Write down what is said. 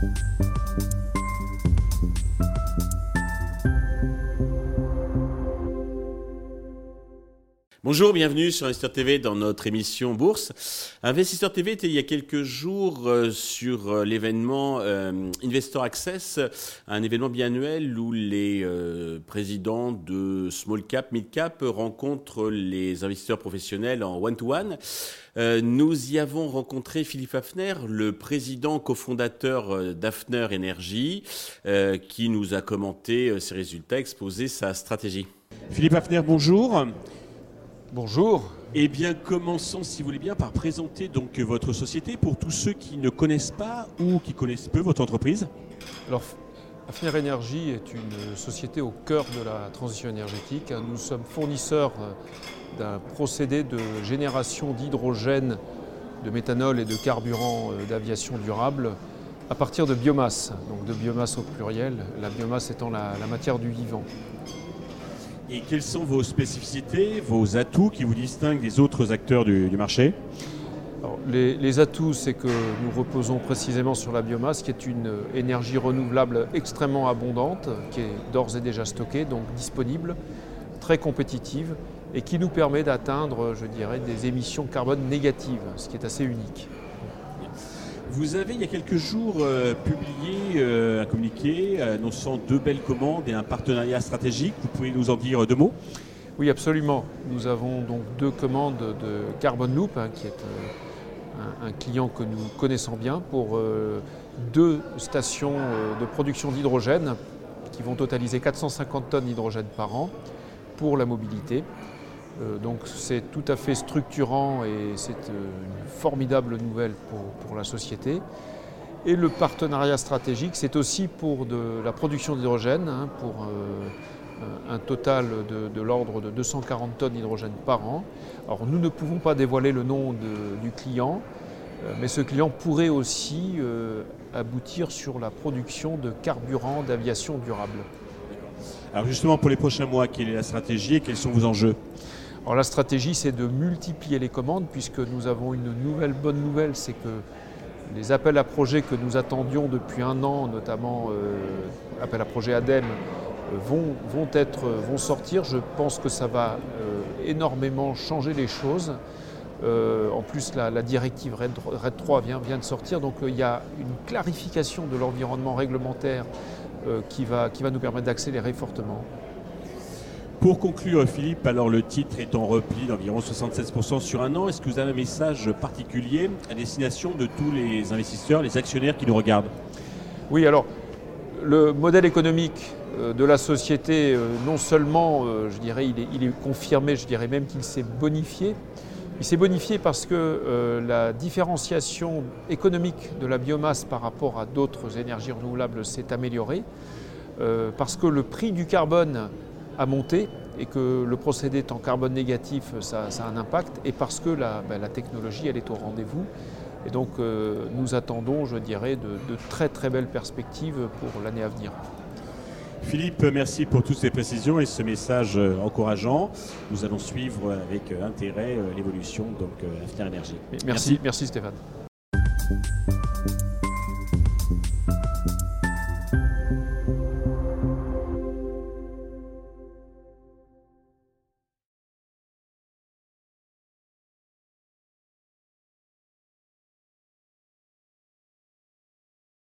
you Bonjour, bienvenue sur Investisseur TV dans notre émission Bourse. Investisseur TV était il y a quelques jours euh, sur euh, l'événement euh, Investor Access, un événement biannuel où les présidents de small cap, mid cap rencontrent les investisseurs professionnels en one-to-one. nous y avons rencontré Philippe Hafner, le président cofondateur d'Hafner Energy, qui nous a commenté ses résultats, exposé sa stratégie. Philippe Hafner, bonjour. Bonjour. Eh bien, commençons, si vous voulez bien, par présenter donc votre société pour tous ceux qui ne connaissent pas ou qui connaissent peu votre entreprise. Alors, Affaire Énergie est une société au cœur de la transition énergétique. Nous sommes fournisseurs d'un procédé de génération d'hydrogène, de méthanol et de carburant euh, d'aviation durable à partir de biomasse, donc de biomasse au pluriel, la biomasse étant la, la matière du vivant. Et quelles sont vos spécificités, vos atouts qui vous distinguent des autres acteurs du, marché? Les, atouts, c'est que nous reposons précisément sur la biomasse, qui est une énergie renouvelable extrêmement abondante, qui est d'ores et déjà stockée, donc disponible, très compétitive, et qui nous permet d'atteindre, je dirais, des émissions carbone négatives, ce qui est assez unique. Vous avez, il y a quelques jours, euh, publié euh, un communiqué annonçant deux belles commandes et un partenariat stratégique. Vous pouvez nous en dire deux mots? Oui, absolument. Nous avons donc deux commandes de Carbon Loop, hein, qui est euh, un, client que nous connaissons bien, pour deux stations de production d'hydrogène qui vont totaliser 450 tonnes d'hydrogène par an pour la mobilité. Euh, donc c'est tout à fait structurant et c'est euh, une formidable nouvelle pour, la société. Et le partenariat stratégique, c'est aussi pour la production d'hydrogène, hein, pour euh, un total de, l'ordre de 240 tonnes d'hydrogène par an. Alors nous ne pouvons pas dévoiler le nom du client, mais ce client pourrait aussi aboutir sur la production de carburant d'aviation durable. Alors justement, pour les prochains mois, quelle est la stratégie et quels sont vos enjeux? Alors la stratégie, c'est de multiplier les commandes, puisque nous avons une nouvelle bonne nouvelle, c'est que les appels à projets que nous attendions depuis un an, notamment euh, appels à projets ADEME, euh, vont, être, vont sortir. Je pense que ça va euh, énormément changer les choses. en plus, la, directive RED, 3 vient, de sortir, donc il y a une clarification de l'environnement réglementaire qui va nous permettre d'accélérer fortement. Pour conclure, Philippe, alors le titre est en repli d'environ 76% sur un an. Est-ce que vous avez un message particulier à destination de tous les investisseurs, les actionnaires qui nous regardent? Oui, alors le modèle économique euh, de la société, euh, non seulement, euh, je dirais, il est, confirmé, je dirais même qu'il s'est bonifié. Il s'est bonifié parce que la différenciation économique de la biomasse par rapport à d'autres énergies renouvelables s'est améliorée, parce que le prix du carbone à monter et que le procédé étant carbone négatif, ça, a un impact, et parce que la, ben, technologie, elle est au rendez-vous. Et donc euh, nous attendons, je dirais, de, très très belles perspectives pour l'année à venir. Philippe, merci pour toutes ces précisions et ce message euh, encourageant. Nous allons suivre avec euh, intérêt l'évolution donc l'After Énergie. Merci, merci, merci Stéphane.